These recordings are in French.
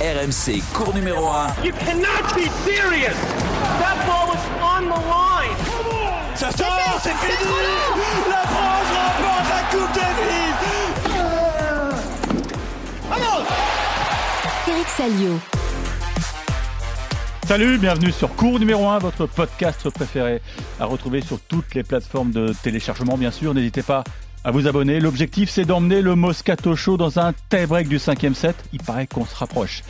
RMC, cours numéro 1. You cannot be serious. That ball was on the line. Ça sort, c'est fini. La France remporte la Coupe Davis. Allons Eric Salio. Salut, bienvenue sur Cours numéro 1, votre podcast préféré à retrouver sur toutes les plateformes de téléchargement bien sûr. N'hésitez pas à vous abonner. L'objectif c'est d'emmener le Moscato Show dans un tie-break du cinquième set. Il paraît qu'on se rapproche.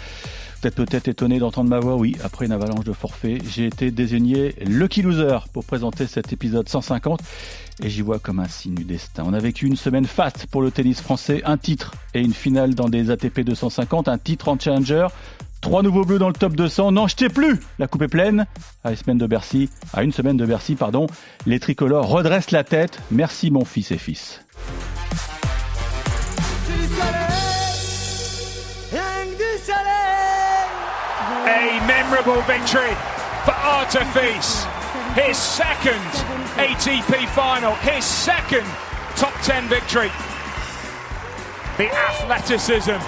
Vous êtes peut-être étonné d'entendre ma voix, oui, après une avalanche de forfaits, j'ai été désigné Lucky Loser pour présenter cet épisode 150 et j'y vois comme un signe du destin. On a vécu une semaine faste pour le tennis français, un titre et une finale dans des ATP 250, un titre en Challenger, Trois nouveaux bleus dans le top 200. N'en jetez plus La coupe est pleine. À une semaine de Bercy, à une semaine de Bercy, pardon, les tricolores redressent la tête. Merci mon fils et fils. A memorable victory for Artifice. His second ATP final, his second top 10 victory. The athleticism,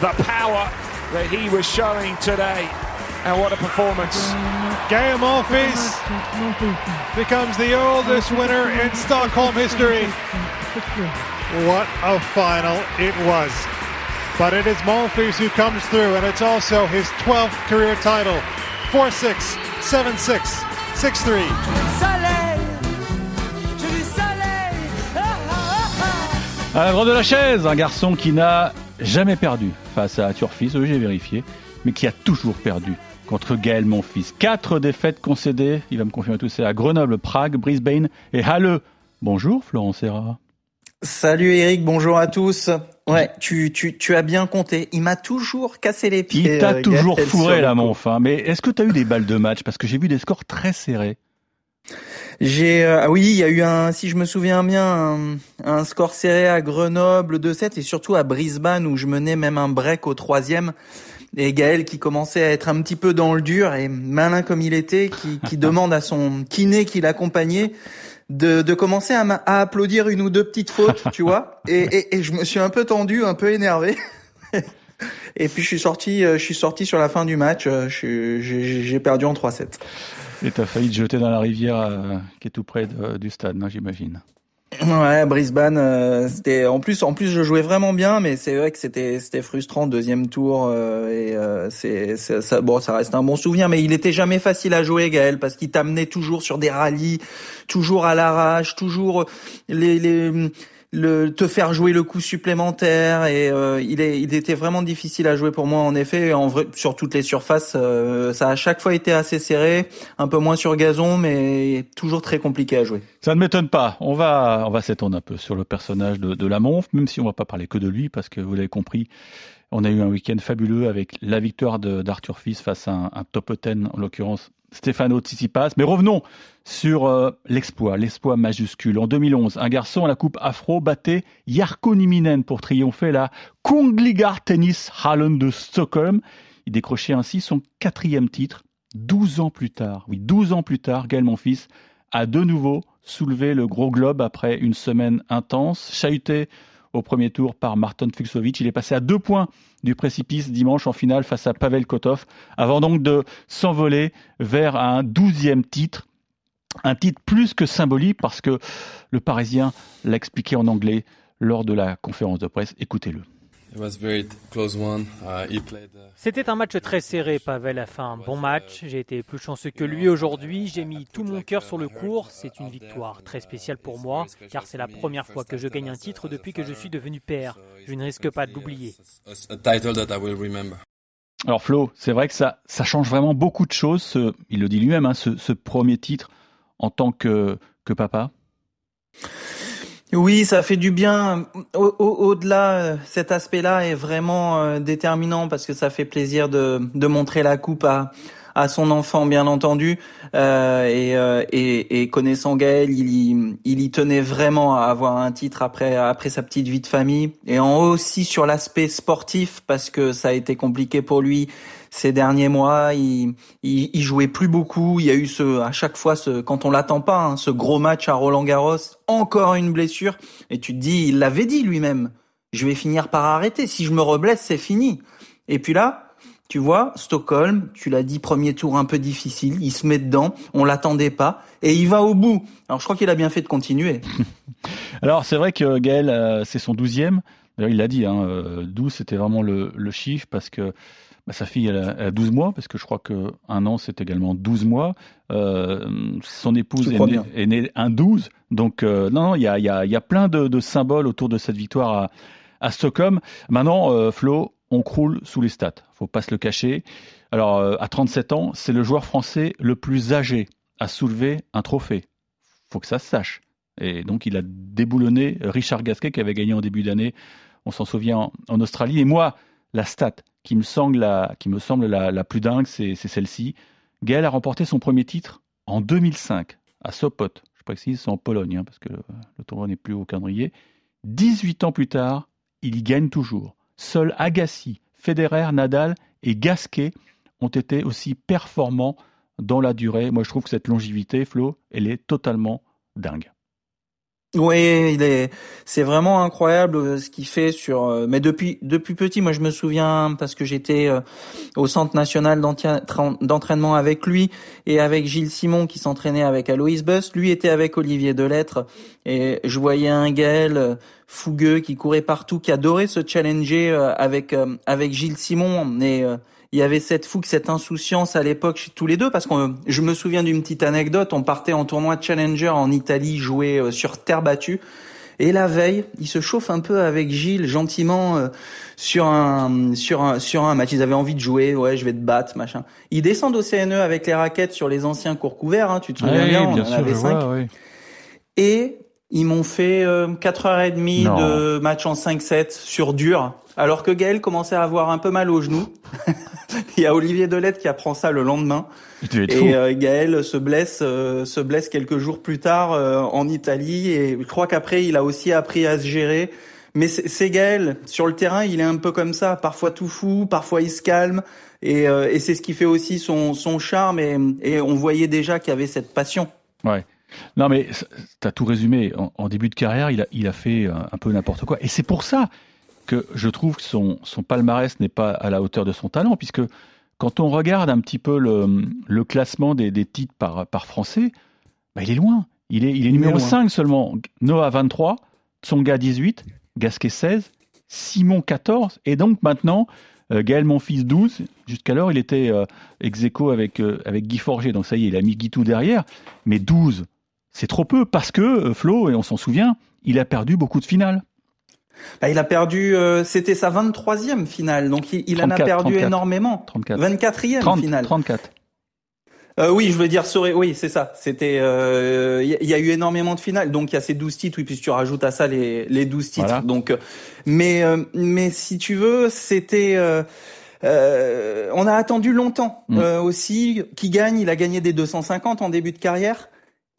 the power that he was showing today. And what a performance. Gael Monfils becomes the oldest winner in Stockholm history. What a final it was. But it is Monfils who comes through, and it's also his 12th career title. 4-6, 7-6, 6-3. À la de la chaise, un garçon qui n'a jamais perdu face à Turfis, oui j'ai vérifié, mais qui a toujours perdu contre Gaël Monfils. Quatre défaites concédées, il va me confirmer tout ça, à Grenoble, Prague, Brisbane et Halle. Bonjour Florent Serra. Salut Eric, bonjour à tous. Ouais, tu, tu, tu as bien compté. Il m'a toujours cassé les pieds. Il t'a euh, toujours fourré la mon fin. Mais est-ce que tu as eu des balles de match? Parce que j'ai vu des scores très serrés. J'ai euh, oui, il y a eu un si je me souviens bien un, score serré à Grenoble 2-7 et surtout à Brisbane où je menais même un break au troisième et Gaël qui commençait à être un petit peu dans le dur et malin comme il était qui, qui demande à son kiné qui l'accompagnait de, de commencer à, à, applaudir une ou deux petites fautes, tu vois. Et, et, et je me suis un peu tendu, un peu énervé. et puis je suis sorti, euh, je suis sorti sur la fin du match. Euh, j'ai perdu en 3-7. Et t'as failli te jeter dans la rivière euh, qui est tout près du stade, j'imagine. Ouais, Brisbane, euh, c'était en plus en plus je jouais vraiment bien, mais c'est vrai que c'était c'était frustrant deuxième tour euh, et c'est ça bon ça reste un bon souvenir, mais il était jamais facile à jouer Gaël parce qu'il t'amenait toujours sur des rallyes, toujours à l'arrache, toujours les le te faire jouer le coup supplémentaire et euh, il est il était vraiment difficile à jouer pour moi en effet. En vrai sur toutes les surfaces euh, ça a chaque fois été assez serré un peu moins sur gazon mais toujours très compliqué à jouer. Ça ne m'étonne pas. On va on va s'étendre un peu sur le personnage de, de même si on va pas parler que de lui parce que vous l'avez compris on a eu un week-end fabuleux avec la victoire d'Arthur Fils face à un, un top 10 en l'occurrence Stefano Tsitsipas. Mais revenons sur euh, l'exploit, l'exploit majuscule. En 2011, un garçon à la Coupe Afro battait Jarkko Niminen pour triompher la Kungligar Tennis Hallen de Stockholm. Il décrochait ainsi son quatrième titre. 12 ans plus tard, oui, 12 ans plus tard, Gaël Monfils a de nouveau soulevé le gros globe après une semaine intense, chahuté au premier tour par Martin Fuxovic. Il est passé à deux points du précipice dimanche en finale face à Pavel Kotov, avant donc de s'envoler vers un douzième titre. Un titre plus que symbolique parce que le Parisien l'a expliqué en anglais lors de la conférence de presse. Écoutez-le. Uh, C'était un match très serré. Pavel a fait un bon match. J'ai été plus chanceux que lui aujourd'hui. J'ai mis tout mon cœur sur le cours. C'est une victoire très spéciale pour moi, car c'est la première fois que je gagne un titre depuis que je suis devenu père. Je ne risque pas de l'oublier. Alors Flo, c'est vrai que ça, ça change vraiment beaucoup de choses. il le dit lui-même, hein, ce, ce, premier titre en tant que, que papa. Oui, ça fait du bien. Au-delà, euh, cet aspect-là est vraiment euh, déterminant parce que ça fait plaisir de, de montrer la coupe à, à son enfant, bien entendu. Euh, et, euh, et, et, connaissant Gaël, il y, il y tenait vraiment à avoir un titre après, après sa petite vie de famille. Et en aussi sur l'aspect sportif parce que ça a été compliqué pour lui ces derniers mois. Il, il, jouait plus beaucoup. Il y a eu ce, à chaque fois, ce, quand on l'attend pas, hein, ce gros match à Roland Garros, encore une blessure. Et tu te dis, il l'avait dit lui-même. Je vais finir par arrêter. Si je me reblesse, c'est fini. Et puis là, tu vois, Stockholm, tu l'as dit, premier tour un peu difficile, il se met dedans, on l'attendait pas, et il va au bout. Alors je crois qu'il a bien fait de continuer. Alors c'est vrai que Gaël, euh, c'est son douzième. D'ailleurs, il l'a dit, hein, 12 euh, c'était vraiment le, chiffre parce que bah, sa fille, elle a, 12 mois, parce que je crois qu'un an, c'est également 12 mois. Euh, son épouse est née, un 12. Donc, non, non, il y a, y, a, y a, plein de, symboles autour de cette victoire à, à Stockholm. Maintenant, Flo, on croule sous les stats. Faut pas se le cacher. Alors, euh, à 37 ans, c'est le joueur français le plus âgé à soulever un trophée. Faut que ça se sache. Et donc, il a déboulonné Richard Gasquet qui avait gagné en début d'année. On s'en souvient en, Australie. Et moi, la stat qui me semble la, plus dingue, c'est celle-ci. Gaël a remporté son premier titre en 2005 à Sopot. Je précise, c'est en Pologne, hein, parce que le tournoi n'est plus au calendrier. 18 ans plus tard, il y gagne toujours. Seuls Agassi, Federer, Nadal et Gasquet ont été aussi performants dans la durée. Moi, je trouve que cette longévité, Flo, elle est totalement dingue. Oui, il est, c'est vraiment incroyable euh, ce qu'il fait sur. Euh, mais depuis depuis petit, moi je me souviens parce que j'étais euh, au centre national d'entraînement avec lui et avec Gilles Simon qui s'entraînait avec Aloïs Buss. Lui était avec Olivier Delettre et je voyais un Gaël fougueux qui courait partout, qui adorait se challenger avec avec Gilles Simon. Et il y avait cette fougue, cette insouciance à l'époque chez tous les deux, parce que je me souviens d'une petite anecdote, on partait en tournoi Challenger en Italie, jouer euh, sur terre battue, et la veille, il se chauffe un peu avec Gilles gentiment euh, sur un sur un sur un match. Ils avaient envie de jouer, ouais, je vais te battre, machin. Ils descendent au CNE avec les raquettes sur les anciens cours couverts, hein, tu te souviens bien, on en avait cinq. Et ils m'ont fait euh, 4h30 de match en 5-7 sur dur, alors que Gaël commençait à avoir un peu mal au genou. Il y a Olivier Delette qui apprend ça le lendemain. Et euh, Gaël se blesse, euh, se blesse quelques jours plus tard euh, en Italie. Et je crois qu'après, il a aussi appris à se gérer. Mais c'est Gaël. Sur le terrain, il est un peu comme ça. Parfois tout fou, parfois il se calme. Et, et c'est ce qui fait aussi son, son charme. Et, et on voyait déjà qu'il y avait cette passion. Ouais. Non, mais tu as tout résumé. En, début de carrière, il a, il a fait un, peu n'importe quoi. Et c'est pour ça que je trouve que son, son palmarès n'est pas à la hauteur de son talent, puisque quand on regarde un petit peu le, le classement des, des, titres par, par français, bah il est loin. Il est, il est numéro 5 seulement. Noah 23, Tsonga 18, Gasquet 16, Simon 14, et donc maintenant, euh, Gaël Monfils 12. Jusqu'alors, il était euh, ex avec, euh, avec Guy Forger, donc ça y est, il a mis Guitou derrière. Mais 12, c'est trop peu parce que euh, Flo, et on s'en souvient, il a perdu beaucoup de finales. Bah, il a perdu, euh, c'était sa 23e finale, donc il, en a perdu énormément. 34. 24e finale. 34. Euh, oui, je veux dire, oui, c'est ça. C'était, il euh, y, a eu énormément de finales, donc il y a ces 12 titres, oui, puis tu rajoutes à ça les, les 12 titres. Donc, mais, mais si tu veux, c'était, on a attendu longtemps mm. aussi. Qui gagne Il a gagné des 250 en début de carrière.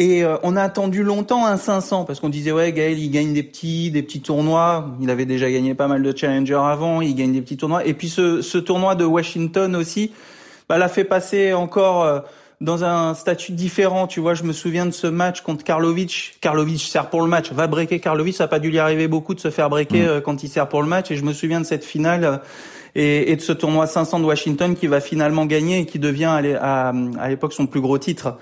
Et euh, on a attendu longtemps un 500 parce qu'on disait ouais Gaël il gagne des petits des petits tournois. Il avait déjà gagné pas mal de challengers avant. Il gagne des petits tournois. Et puis ce, ce tournoi de Washington aussi, bah, l'a fait passer encore euh, dans un statut différent. Tu vois, je me souviens de ce match contre Karlovic. Karlovic sert pour le match, va breaker Karlovic. Ça a pas dû lui arriver beaucoup de se faire breaker mm. euh, quand il sert pour le match. Et je me souviens de cette finale. Et, et, de ce tournoi 500 de Washington qui va finalement gagner et qui devient à, à l'époque son plus gros titre.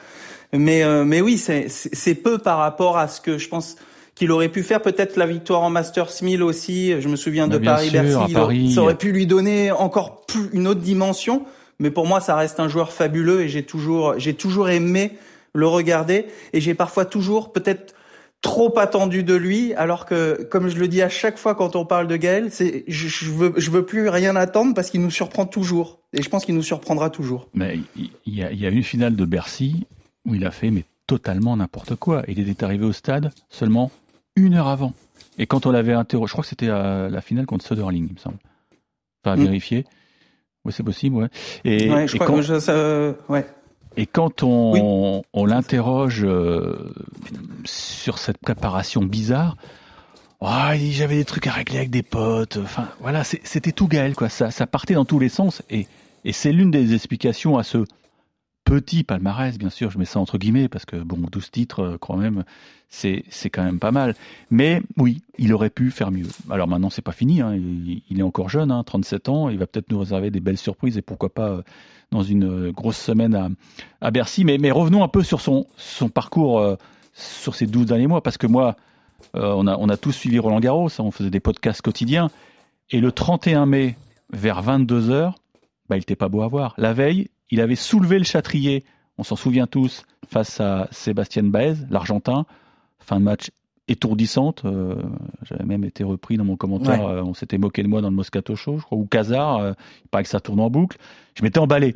Mais, euh, mais oui, c'est peu par rapport à ce que je pense qu'il aurait pu faire. Peut-être la victoire en Masters 1000 aussi. Je me souviens de Paris-Bercy. Ça aurait pu lui donner encore plus une autre dimension. Mais pour moi, ça reste un joueur fabuleux et j'ai toujours, j'ai toujours aimé le regarder. Et j'ai parfois toujours peut-être trop attendu de lui, alors que, comme je le dis à chaque fois quand on parle de Gaël, c'est je, je, veux je veux plus rien attendre parce qu'il nous surprend toujours. Et je pense qu'il nous surprendra toujours. Mais il y a, il y a une finale de Bercy où il a fait mais totalement n'importe quoi. Il était arrivé au stade seulement une heure avant. Et quand on l'avait interrogé, je crois que c'était à la finale contre Söderling, il me semble. Enfin, à mm. vérifier. Oui, c'est possible, ouais. Et, je crois quand, que ça, ouais. Et quand on, on l'interroge euh, sur cette préparation bizarre, oh, j'avais des trucs à régler avec des potes. Enfin, voilà, c'était tout Gaël, quoi. Ça, ça partait dans tous les sens. Et, et c'est l'une des explications à ce petit palmarès, bien sûr, je mets ça entre guillemets, parce que bon, 12 titres, euh, quand même, c'est, c'est quand même pas mal. Mais oui, il aurait pu faire mieux. Alors maintenant, c'est pas fini, hein. il, est encore jeune, hein, 37 ans, il va peut-être nous réserver des belles surprises, et pourquoi pas euh, dans une grosse semaine à, à Bercy. Mais, mais revenons un peu sur son, son parcours sur ces 12 derniers mois, parce que moi, on, a, on a tous suivi Roland Garros, hein, on faisait des podcasts quotidiens, et le 31 mai, vers 22h, bah, il n'était pas beau à voir. La veille, il avait soulevé le châtrier, on s'en souvient tous, face à Sébastien Baez, l'Argentin. Fin de match étourdissante. Euh, j'avais même été repris dans mon commentaire. Euh, on s'était moqué de moi dans le Moscato Show, je crois, ou Casar. Euh, il paraît que ça tourne en boucle. Je m'étais emballé.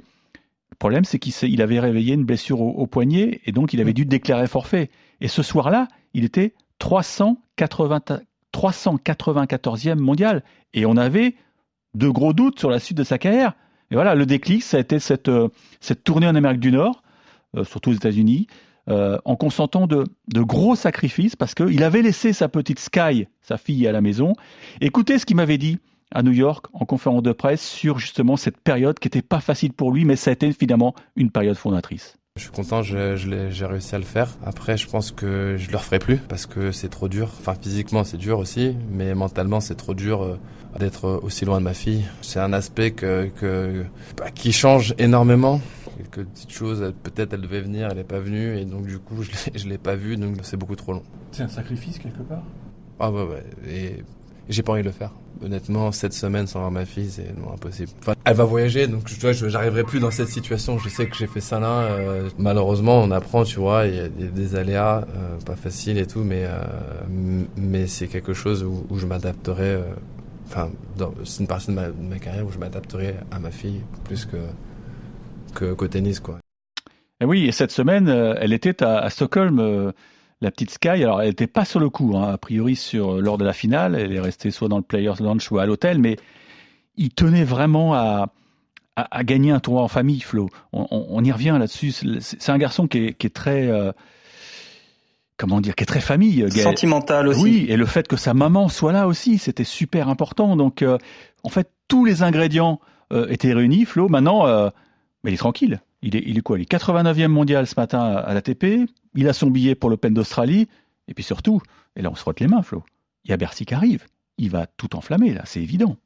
Le problème, c'est qu'il avait réveillé une blessure au, poignet et donc il avait dû déclarer forfait. Et ce soir-là, il était 380, 394e mondial. Et on avait de gros doutes sur la suite de sa carrière. Et voilà, le déclic, ça a été cette, euh, cette tournée en Amérique du Nord, euh, surtout aux États-Unis, euh, en consentant de, de, gros sacrifices parce qu'il avait laissé sa petite Sky, sa fille, à la maison. Écoutez ce qu'il m'avait dit à New York en conférence de presse sur justement cette période qui n'était pas facile pour lui, mais ça a été finalement une période fondatrice. Je suis content, j'ai réussi à le faire. Après, je pense que je le referai plus parce que c'est trop dur. Enfin, physiquement, c'est dur aussi, mais mentalement, c'est trop dur d'être aussi loin de ma fille. C'est un aspect que, que bah, qui change énormément. Quelques petites choses, peut-être elle devait venir, elle n'est pas venue, et donc du coup je l'ai pas vue, donc c'est beaucoup trop long. C'est un sacrifice quelque part? Ah ouais, ouais. Et j'ai pas envie de le faire. Honnêtement, cette semaine sans voir ma fille, c'est impossible. Enfin, elle va voyager, donc tu vois, j'arriverai plus dans cette situation. Je sais que j'ai fait ça là. Euh, malheureusement, on apprend, tu vois, il y a des, aléas, euh, pas faciles et tout, mais euh, mais c'est quelque chose où, où je m'adapterai enfin, c'est une partie de ma, carrière où je m'adapterai à ma fille plus que, qu'au tennis, quoi. Et oui, et cette semaine, euh, elle était à, Stockholm, euh, la petite Sky. Alors, elle n'était pas sur le coup, hein, a priori, sur, euh, lors de la finale. Elle est restée soit dans le Players Lounge ou à l'hôtel, mais il tenait vraiment à, à, gagner un tournoi en famille, Flo. On, y revient là-dessus. C'est un garçon qui est très comment dire, qui est très famille. Sentimental aussi. Oui, et le fait que sa maman soit là aussi, c'était super important. Donc, euh, en fait, tous les ingrédients euh, étaient réunis. Flo, maintenant, euh, il est tranquille. Il est, il est quoi? Il est 89e mondial ce matin à l'ATP. Il a son billet pour l'Open d'Australie. Et puis surtout, et là on se frotte les mains, Flo. Il y a Bercy qui arrive. Il va tout enflammer, là, c'est évident.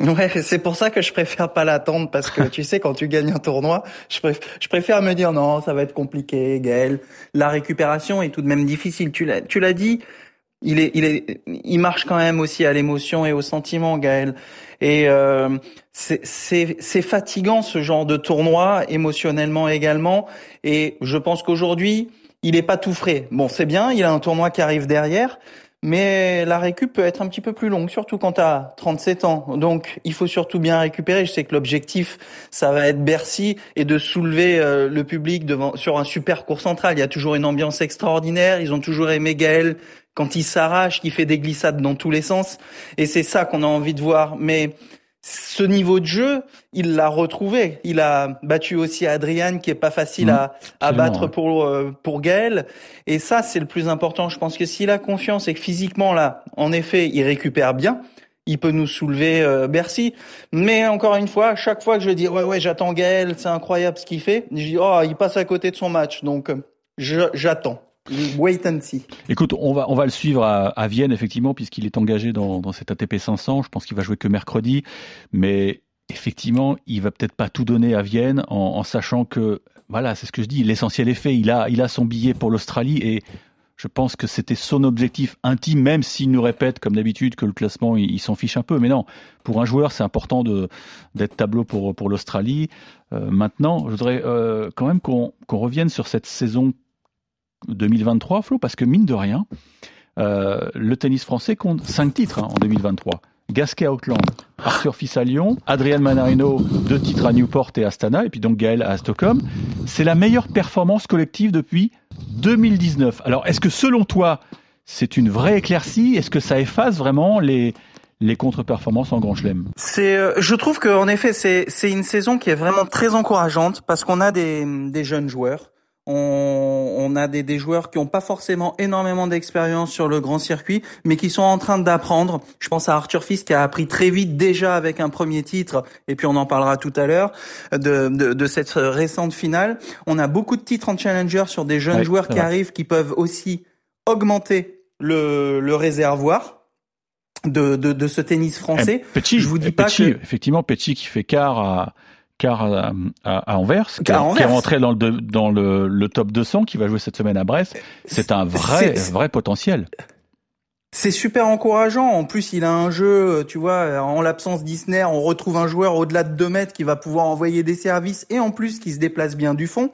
Ouais, c'est pour ça que je préfère pas l'attendre parce que tu sais quand tu gagnes un tournoi, je, préfère, je préfère me dire non, ça va être compliqué, Gaël. La récupération est tout de même difficile. Tu l'as, tu l'as dit. Il est, il est, il marche quand même aussi à l'émotion et au sentiment, Gaël. Et euh, c'est fatigant ce genre de tournoi émotionnellement également. Et je pense qu'aujourd'hui, il est pas tout frais. Bon, c'est bien, il a un tournoi qui arrive derrière, mais la récup peut être un petit peu plus longue, surtout quand tu as 37 ans. Donc il faut surtout bien récupérer. Je sais que l'objectif, ça va être Bercy et de soulever euh, le public devant sur un super cours central. Il y a toujours une ambiance extraordinaire. Ils ont toujours aimé Gaël quand il s'arrache, qui fait des glissades dans tous les sens. Et c'est ça qu'on a envie de voir. Mais ce niveau de jeu, il l'a retrouvé. Il a battu aussi Adrian, qui est pas facile mmh. à, à battre pour euh, pour Gaël. Et ça, c'est le plus important. Je pense que s'il a confiance et que physiquement là, en effet, il récupère bien, il peut nous soulever euh, Bercy. Mais encore une fois, chaque fois que je dis ouais ouais, j'attends Gaël, c'est incroyable ce qu'il fait, je dis oh il passe à côté de son match, donc j'attends. Wait and see. Écoute, on va, on va le suivre à, Vienne, effectivement, puisqu'il est engagé dans, dans cet ATP 500. Je pense qu'il va jouer que mercredi. Mais effectivement, il va peut-être pas tout donner à Vienne en, sachant que, voilà, c'est ce que je dis, l'essentiel est fait. Il a, il a son billet pour l'Australie et je pense que c'était son objectif intime, même s'il nous répète, comme d'habitude, que le classement, il, s'en fiche un peu. Mais non, pour un joueur, c'est important d'être tableau pour, pour l'Australie. Euh, maintenant, je voudrais euh, quand même qu'on, qu'on revienne sur cette saison 2023, Flo, parce que mine de rien, euh, le tennis français compte 5 titres hein, en 2023. Gasquet à Auckland, Arthur Fils à Lyon, Adrian Manarino, deux titres à Newport et Astana, et puis donc Gaël à Stockholm. C'est la meilleure performance collective depuis 2019. Alors, est-ce que selon toi, c'est une vraie éclaircie? Est-ce que ça efface vraiment les, les contre-performances en Grand Chelem? C'est, euh, je trouve qu'en effet, c'est, c'est une saison qui est vraiment très encourageante parce qu'on a des, des jeunes joueurs On, a des, des, joueurs qui n'ont pas forcément énormément d'expérience sur le grand circuit, mais qui sont en train d'apprendre. Je pense à Arthur Fils qui a appris très vite déjà avec un premier titre, et puis on en parlera tout à l'heure, de, de, de, cette récente finale. On a beaucoup de titres en challenger sur des jeunes joueurs qui arrivent, qui peuvent aussi augmenter le, le réservoir. De, de, de, ce tennis français. Petit, je vous dis pas que... effectivement, Petit qui fait quart à, car à, à, Anvers, qui, est rentré dans, le, dans le, le, top 200, qui va jouer cette semaine à Brest. C'est un vrai, vrai potentiel. C'est super encourageant. En plus, il a un jeu, tu vois, en l'absence d'Isner, on retrouve un joueur au-delà de 2 mètres qui va pouvoir envoyer des services et en plus qui se déplace bien du fond.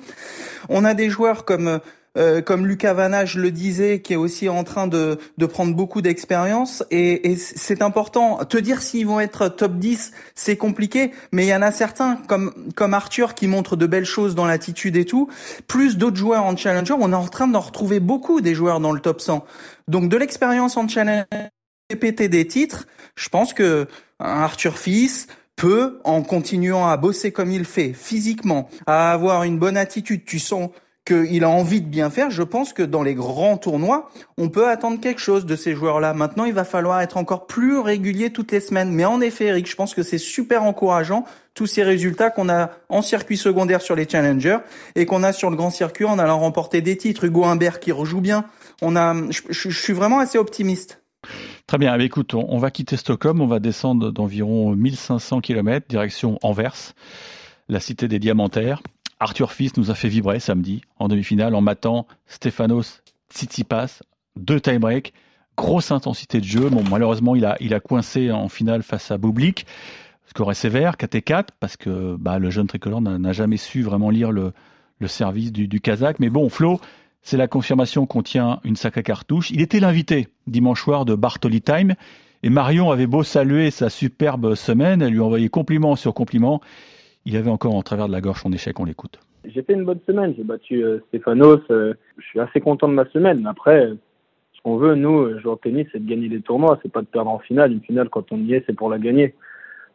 On a des joueurs comme euh, comme Lucas Vanage le disait, qui est aussi en train de, de prendre beaucoup d'expérience. Et, et c'est important. Te dire s'ils vont être top 10, c'est compliqué, mais il y en a certains, comme, comme Arthur, qui montrent de belles choses dans l'attitude et tout, plus d'autres joueurs en Challenger. On est en train d'en retrouver beaucoup des joueurs dans le top 100. Donc de l'expérience en Challenger, répéter des titres, je pense que Arthur Fils, peut, en continuant à bosser comme il fait, physiquement, à avoir une bonne attitude, tu sens qu'il a envie de bien faire, je pense que dans les grands tournois, on peut attendre quelque chose de ces joueurs-là. Maintenant, il va falloir être encore plus régulier toutes les semaines. Mais en effet, Eric, je pense que c'est super encourageant tous ces résultats qu'on a en circuit secondaire sur les challengers et qu'on a sur le grand circuit en allant remporter des titres. Hugo Humbert qui rejoue bien. On a, je, suis vraiment assez optimiste. Très bien. Écoute, on, va quitter Stockholm, on va descendre d'environ 1500 km direction Anvers, la cité des diamantaires. Arthur Fils nous a fait vibrer samedi en demi-finale en matant Stefanos Tsitsipas, deux tie-break, grosse intensité de jeu. Bon, malheureusement, il a, il a coincé en finale face à Bublik. Score est sévère, 4-4, parce que bah, le jeune tricolore n'a jamais su vraiment lire le, le service du, du Kazakh. Mais bon, Flo, c'est la confirmation qu'on tient une sacrée cartouche. Il était l'invité dimanche soir de Bartoli Time. Et Marion avait beau saluer sa superbe semaine, elle lui envoyait compliment sur compliment il avait encore en travers de la gorge son échec. On l'écoute. J'ai fait une bonne semaine. J'ai battu euh, Stéphanos. Euh, je suis assez content de ma semaine. Après, ce qu'on veut, nous, euh, joueurs de tennis, c'est de gagner des tournois. C'est pas de perdre en finale. Une finale, quand on y est, c'est pour la gagner.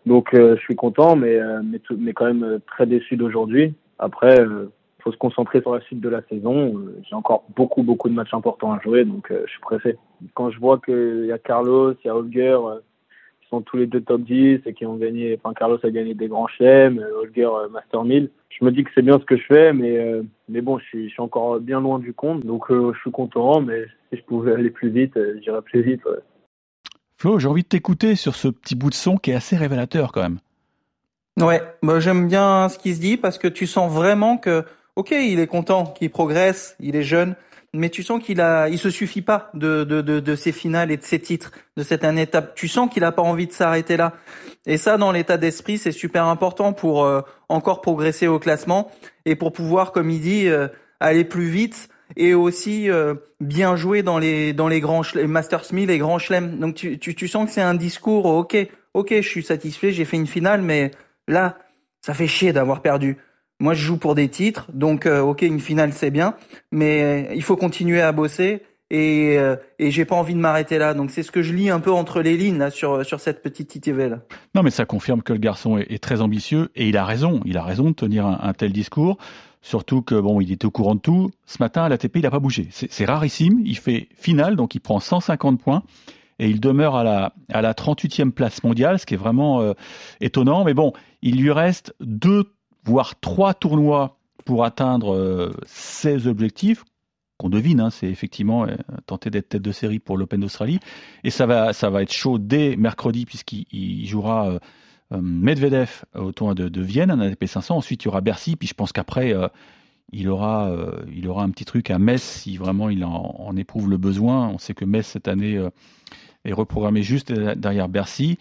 Donc, je suis content, mais, mais, mais, quand même très déçu d'aujourd'hui. Après, il faut se concentrer sur la suite de la saison. J'ai encore beaucoup, beaucoup de matchs importants à jouer, donc je suis pressé. Quand je vois qu'il y a Carlos, il y a Holger, sont tous les deux top 10 et qui ont gagné, enfin Carlos a gagné des grands chelems, euh, Holger euh, Master 1000. Je me dis que c'est bien ce que je fais, mais, euh, mais bon, je suis, je suis encore bien loin du compte, donc je suis content, mais si je pouvais aller plus vite, j'irais plus vite. Flo, j'ai envie de t'écouter sur ce petit bout de son qui est assez révélateur quand même. Ouais, bah, j'aime bien ce qui se dit parce que tu sens vraiment que, ok, il est content, qu'il progresse, il est jeune, mais tu sens qu'il a, il se suffit pas de, de, de, de ses finales et de ses titres, de cette année étape. Tu sens qu'il a pas envie de s'arrêter là. Et ça, dans l'état d'esprit, c'est super important pour euh, encore progresser au classement et pour pouvoir, comme il dit, euh, aller plus vite et aussi euh, bien jouer dans les dans les grands les Masters 1000 les grands chelems. Donc tu, tu, tu sens que c'est un discours, ok, ok, je suis satisfait, j'ai fait une finale, mais là, ça fait chier d'avoir perdu. Moi, je joue pour des titres, donc euh, ok, une finale c'est bien, mais euh, il faut continuer à bosser et, euh, et j'ai pas envie de m'arrêter là. Donc c'est ce que je lis un peu entre les lignes sur sur cette petite là. Non, mais ça confirme que le garçon est, très ambitieux et il a raison. Il a raison de tenir un, tel discours. Surtout que bon, il était au courant de tout. Ce matin à l'ATP, il n'a pas bougé. C'est rarissime. Il fait finale, donc il prend 150 points et il demeure à la, à la 38e place mondiale, ce qui est vraiment étonnant. Mais bon, il lui reste deux voire trois tournois pour atteindre euh, objectifs qu'on devine, hein, c'est effectivement euh, tenter d'être tête de série pour l'Open d'Australie. Et ça va, ça va être chaud dès mercredi puisqu'il jouera euh, Medvedev au tournoi de, Vienne, un ATP 500. Ensuite, il y aura Bercy. Puis je pense qu'après, il aura, il aura un petit truc à Metz si vraiment il en, éprouve le besoin. On sait que Metz cette année est reprogrammé juste derrière Bercy.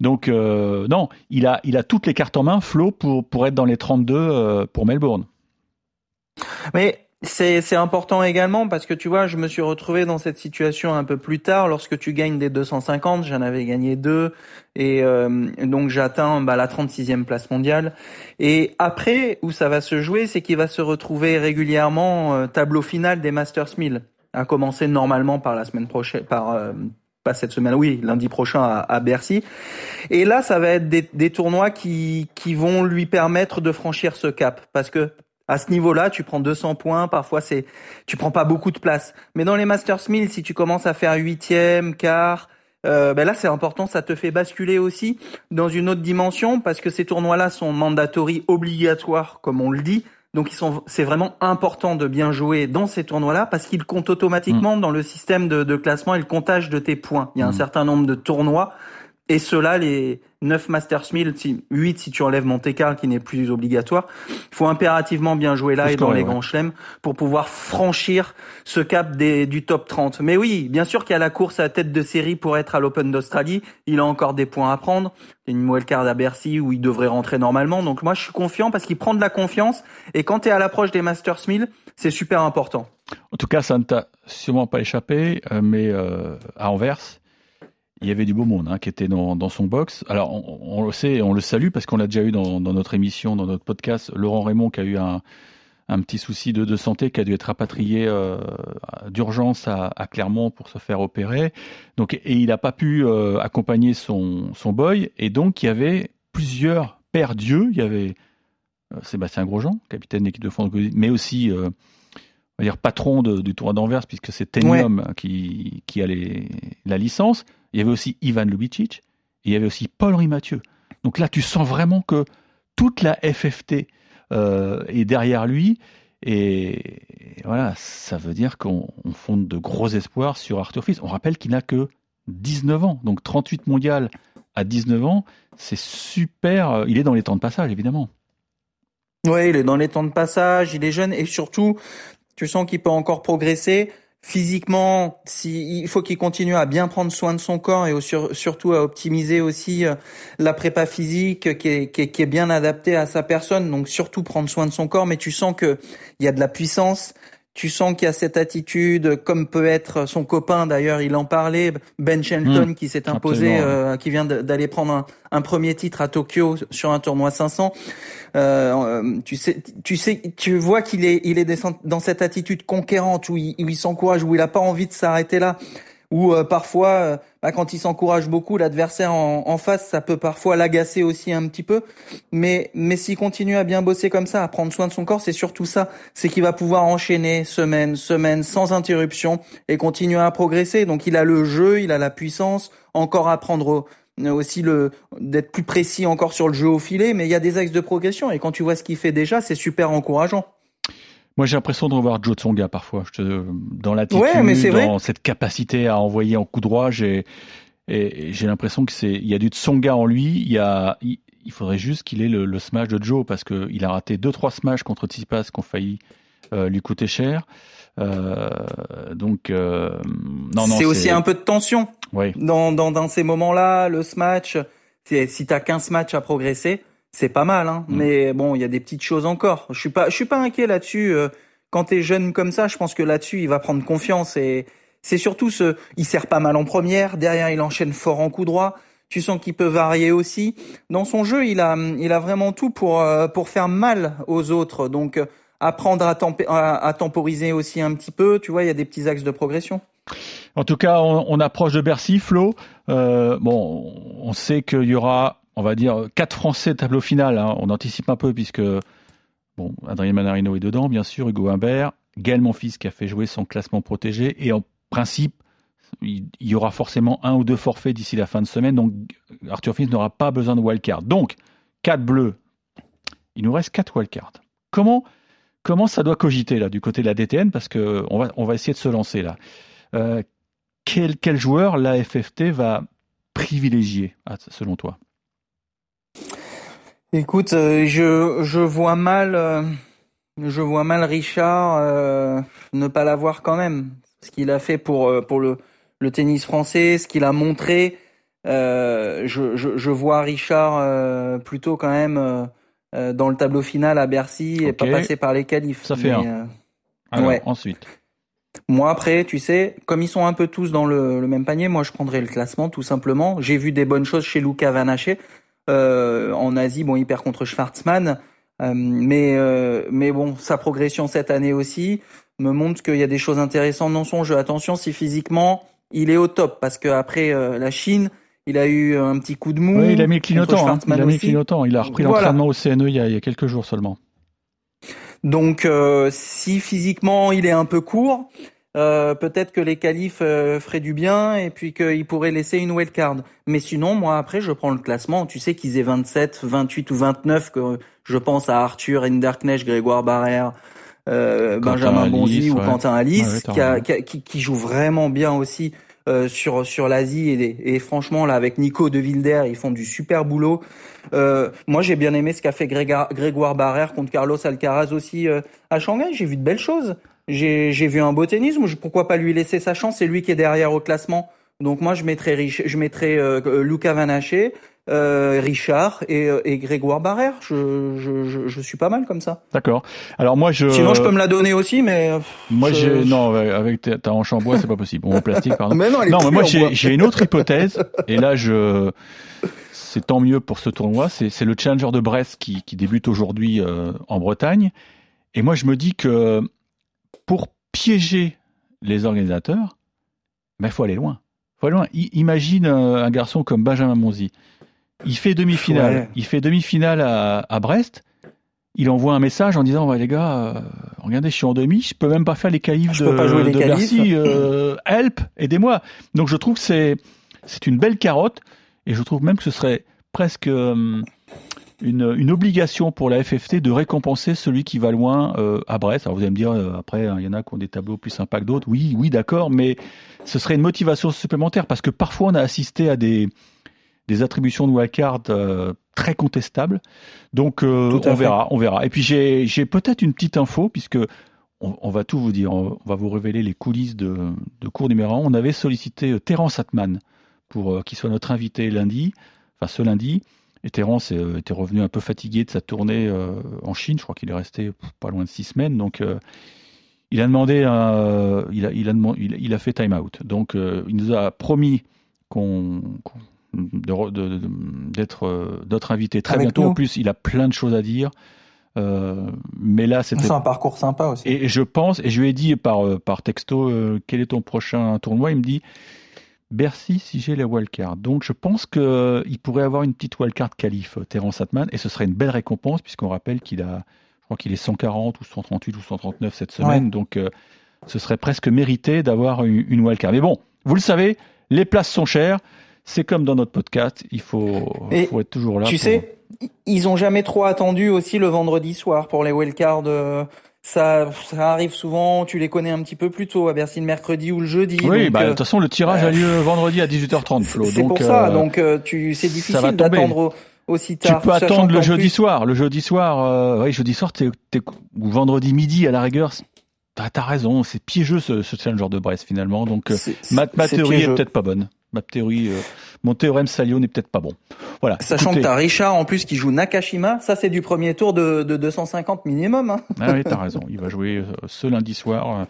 Donc euh, non, il a, il a toutes les cartes en main, Flo, pour, pour être dans les 32 euh, pour Melbourne. Mais c'est, c'est important également parce que tu vois, je me suis retrouvé dans cette situation un peu plus tard lorsque tu gagnes des 250, j'en avais gagné deux et euh, donc j'atteins bah, la 36e place mondiale. Et après, où ça va se jouer, c'est qu'il va se retrouver régulièrement tableau final des Masters 1000 à commencer normalement par la semaine prochaine, par pas cette semaine, oui, lundi prochain à, Bercy. Et là, ça va être des, des, tournois qui, qui vont lui permettre de franchir ce cap. Parce que À ce niveau-là, tu prends 200 points, parfois c'est, tu prends pas beaucoup de place. Mais dans les Masters 1000, si tu commences à faire huitième, quart, euh, ben là c'est important, ça te fait basculer aussi dans une autre dimension parce que ces tournois-là sont mandatory obligatoires, comme on le dit. Donc ils sont, c'est vraiment important de bien jouer dans ces tournois-là parce qu'ils comptent automatiquement mm. dans le système de, de, classement et le comptage de tes points. Il y a un mm. certain nombre de tournois et cela, les 9 Masters 1000, 8 si tu enlèves Monte Carlo qui n'est plus obligatoire, il faut impérativement bien jouer là et dans les grands chelems pour pouvoir franchir ce cap des, du top 30. Mais oui, bien sûr qu'il y a la course à tête de série pour être à l'Open d'Australie. Il a encore des points à prendre. Il y a une wildcard à Bercy où il devrait rentrer normalement. Donc moi, je suis confiant parce qu'il prend de la confiance. Et quand tu es à l'approche des Masters 1000, c'est super important. En tout cas, ça ne t'a sûrement pas échappé, euh, mais euh, à Anvers, il y avait du beau monde hein, qui était dans, dans, son box. Alors on, le sait, on le salue parce qu'on l'a déjà eu dans, dans, notre émission, dans notre podcast. Laurent Raymond qui a eu un, un petit souci de, de, santé, qui a dû être rapatrié euh, d'urgence à, à, Clermont pour se faire opérer. Donc et il n'a pas pu euh, accompagner son, son boy et donc il y avait plusieurs pères dieux. Il y avait euh, Sébastien Grosjean, capitaine de l'équipe de France, mais aussi on va dire patron de, du tournoi d'Anvers puisque c'est Tenium qui, qui a les, la licence. Il y avait aussi Ivan Lubicic, il y avait aussi Paul Mathieu. Donc là, tu sens vraiment que toute la FFT euh, est derrière lui. Et voilà, ça veut dire qu'on fonde de gros espoirs sur Arthur Fils. On rappelle qu'il n'a que 19 ans, donc 38 mondial à 19 ans, c'est super. Il est dans les temps de passage, évidemment. Oui, il est dans les temps de passage, il est jeune et surtout, tu sens qu'il peut encore progresser physiquement, si, il faut qu'il continue à bien prendre soin de son corps et surtout à optimiser aussi euh, la prépa physique qui est, qui, est, bien adaptée à sa personne. Donc surtout prendre soin de son corps, mais tu sens que il y a de la puissance, tu sens qu'il y a cette attitude, comme peut être son copain d'ailleurs, il en parlait, Ben Shelton mmh. qui s'est imposé, euh, qui vient d'aller prendre un, premier titre à Tokyo sur un tournoi 500. Euh, tu sais, tu sais, tu vois qu'il est, il est dans cette attitude conquérante où il, où il s'encourage, où il a pas envie de s'arrêter là ou euh, parfois, euh, bah, quand il s'encourage beaucoup, l'adversaire en, face, ça peut parfois l'agacer aussi un petit peu. Mais, mais s'il continue à bien bosser comme ça, à prendre soin de son corps, c'est surtout ça. C'est qu'il va pouvoir enchaîner semaine, semaine, sans interruption et continuer à progresser. Donc il a le jeu, il a la puissance, encore à prendre aussi le d'être plus précis encore sur le jeu au filet, mais il y a des axes de progression et quand tu vois ce qu'il fait déjà, c'est super encourageant. Moi, j'ai l'impression de revoir Joe Tsonga parfois. Je te, dans l'attitude, ouais, dans cette capacité à envoyer en coup droit, j'ai j'ai l'impression que c'est il y a du Tsonga en lui. Il y a il, faudrait juste qu'il ait le, le, smash de Joe parce que il a raté deux trois smash contre Tsitsipas qui ont failli euh, lui coûter cher. Euh, donc euh, non non. C'est aussi un peu de tension. Oui. Dans dans dans ces moments-là, le smash. Si t'as 15 matchs à progresser, c'est pas mal, hein. Mm. Mais bon, il y a des petites choses encore. Je suis pas, je suis pas inquiet là-dessus. Euh, quand t'es jeune comme ça, je pense que là-dessus, il va prendre confiance et c'est surtout ce, il sert pas mal en première. Derrière, il enchaîne fort en coup droit. Tu sens qu'il peut varier aussi. Dans son jeu, il a, il a vraiment tout pour, euh, pour faire mal aux autres. Donc, euh, apprendre à, à, temporiser aussi un petit peu. Tu vois, il y a des petits axes de progression. En tout cas, on, on approche de Bercy, Flo. Euh, bon, on sait qu'il y aura on va dire, quatre Français tableau final. Hein. On anticipe un peu puisque bon, Adrien Manarino est dedans, bien sûr, Hugo Humbert, Gaël Monfils qui a fait jouer son classement protégé. Et en principe, il y aura forcément un ou deux forfaits d'ici la fin de semaine. Donc Arthur Fils n'aura pas besoin de wildcard. Donc, quatre bleus. Il nous reste quatre wildcards. Comment, comment ça doit cogiter là du côté de la DTN Parce qu'on va, on va essayer de se lancer là. Euh, quel, quel joueur la FFT va privilégier, selon toi? Écoute, euh, je, je vois mal, euh, je vois mal Richard euh, ne pas l'avoir quand même. Ce qu'il a fait pour pour le, le tennis français, ce qu'il a montré, je, je, je, vois Richard plutôt quand même dans le tableau final à Bercy et pas passer par les qualifs. Ça fait un. ouais. Ensuite. Moi après, tu sais, comme ils sont un peu tous dans le, le même panier, moi je prendrais le classement tout simplement. J'ai vu des bonnes choses chez Luca Vanaché. Euh, en Asie, bon, il perd contre Schwartzmann. Euh, mais euh, mais bon, sa progression cette année aussi me montre qu'il y a des choses intéressantes dans son jeu. Attention si physiquement il est au top parce que après la Chine, il a eu un petit coup de mou. Oui, il a mis clignotant. Hein. Il a mis clignotant. Il a repris l'entraînement au CNE il y, a, il y a quelques jours seulement. Donc euh, si physiquement il est un peu court, euh, peut-être que les qualifs euh, feraient du bien et puis qu'il pourrait laisser une wildcard. Mais sinon, moi après, je prends le classement. Tu sais qu'ils aient 27, 28 ou 29, que je pense à Arthur Hinderknecht, Grégoire Barrère, euh, Benjamin Bonzi ou Quentin Alice, qui, qui, joue vraiment bien aussi euh, sur sur l'Asie et, et, franchement là avec Nico de Wilder ils font du super boulot. Euh, moi j'ai bien aimé ce qu'a fait Grégoire, Grégoire Barrère contre Carlos Alcaraz aussi euh, à Shanghai. J'ai vu de belles choses. J'ai j'ai vu un beau tennis. Pourquoi pas lui laisser sa chance? C'est lui qui est derrière au classement. Donc moi je mettrais je mettrais euh, Luca Vanaché, euh, Richard et, euh, et, Grégoire Barrère. Je, je, je, suis pas mal comme ça. D'accord. Alors moi je. Sinon je peux me la donner aussi, mais. Euh, moi j'ai non avec ta hanche en bois c'est pas possible. Bon, en plastique pardon. mais non, non mais moi j'ai une autre hypothèse et là je c'est tant mieux pour ce tournoi. C'est le Challenger de Brest qui, qui débute aujourd'hui en Bretagne et moi je me dis que pour piéger les organisateurs, il ben, faut aller loin. Faut aller loin. imagine un garçon comme Benjamin Monzi il fait demi-finale. Il fait demi-finale à, Brest. Il envoie un message en disant ouais, les gars, euh, regardez, je suis en demi, je peux même pas faire les qualifs de, pas jouer les Bercy. Euh, help, aidez-moi. Donc je trouve que c'est c'est une belle carotte et je trouve même que ce serait presque euh, une, une, obligation pour la FFT de récompenser celui qui va loin à Brest. Alors vous allez me dire après, hein, il y en a qui ont des tableaux plus sympas que d'autres. Oui, oui, d'accord, mais ce serait une motivation supplémentaire parce que parfois on a assisté à des des attributions de wildcard euh, très contestables. Donc euh, on verra, on verra. Et puis j'ai peut-être une petite info puisque on, va tout vous dire, on, va vous révéler les coulisses de, de cours numéro 1. On avait sollicité euh, Terence Atman pour qu'il soit notre invité lundi, enfin ce lundi. Et Terence était revenu un peu fatigué de sa tournée en Chine. Je crois qu'il est resté pas loin de six semaines. Donc il a demandé, il, a, il, a, il, a, fait time out. Donc il nous a promis qu'on d'être euh, d'autres invités très bientôt. En plus, il a plein de choses à dire. Euh, mais là, c'était. C'est un parcours sympa aussi. Et, je pense, et je lui ai dit par, euh, par texto, quel est ton prochain tournoi? Il me dit Bercy si j'ai les wildcards. Donc je pense qu'il pourrait avoir une petite wildcard qualif, Terence Atman, et ce serait une belle récompense, puisqu'on rappelle qu'il a, je crois qu'il est 140 ou 138 ou 139 cette semaine. Donc ce serait presque mérité d'avoir une, une wildcard. Mais bon, vous le savez, les places sont chères. C'est comme dans notre podcast, il faut, faut être toujours là. Tu sais, ils ont jamais trop attendu aussi le vendredi soir pour les wildcards. Euh, ça, ça arrive souvent, tu les connais un petit peu plus tôt, à Bercy le mercredi ou le jeudi. Oui, bah, de toute façon, le tirage a lieu vendredi à 18h30, Flo. C'est pour ça, euh, donc euh, tu, c'est difficile d'attendre aussi tard. Tu peux attendre le jeudi soir. Le jeudi soir, oui, jeudi soir, t'es, ou vendredi midi à la rigueur. T'as, as raison, c'est piégeux ce, ce de Brest finalement. Donc ma, ma théorie est peut-être pas bonne ma théorie, euh, mon théorème Salio n'est peut-être pas bon. Voilà. Sachant que t'as Richard en plus qui joue Nakashima, ça c'est du premier tour de, de 250 minimum. Hein. Ah oui, t'as raison. Il va jouer euh, ce lundi soir euh,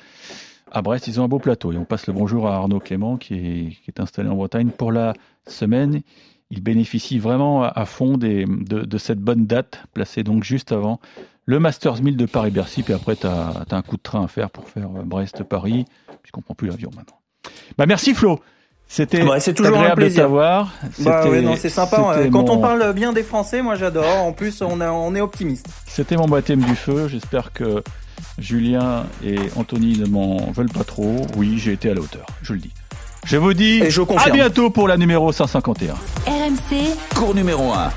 à Brest. Ils ont un beau plateau et on passe le bonjour à Arnaud Clément qui est, qui est installé en Bretagne pour la semaine. Il bénéficie vraiment à fond des, de, de cette bonne date, placée donc juste avant le Masters 1000 de Paris-Bercy. Puis après, tu as, as, un coup de train à faire pour faire Brest-Paris, puisqu'on prend plus l'avion maintenant. Bah merci Flo. C'était c'est toujours agréable un plaisir. de savoir. Bah c'est sympa. Quand on parle bien des Français, moi j'adore. En plus, on, on est optimiste. C'était mon baptême du feu. J'espère que Julien et Anthony ne m'en veulent pas trop. Oui, j'ai été à la hauteur. Je le dis. Je vous dis je à bientôt pour la numéro 151. RMC, cours numéro 1.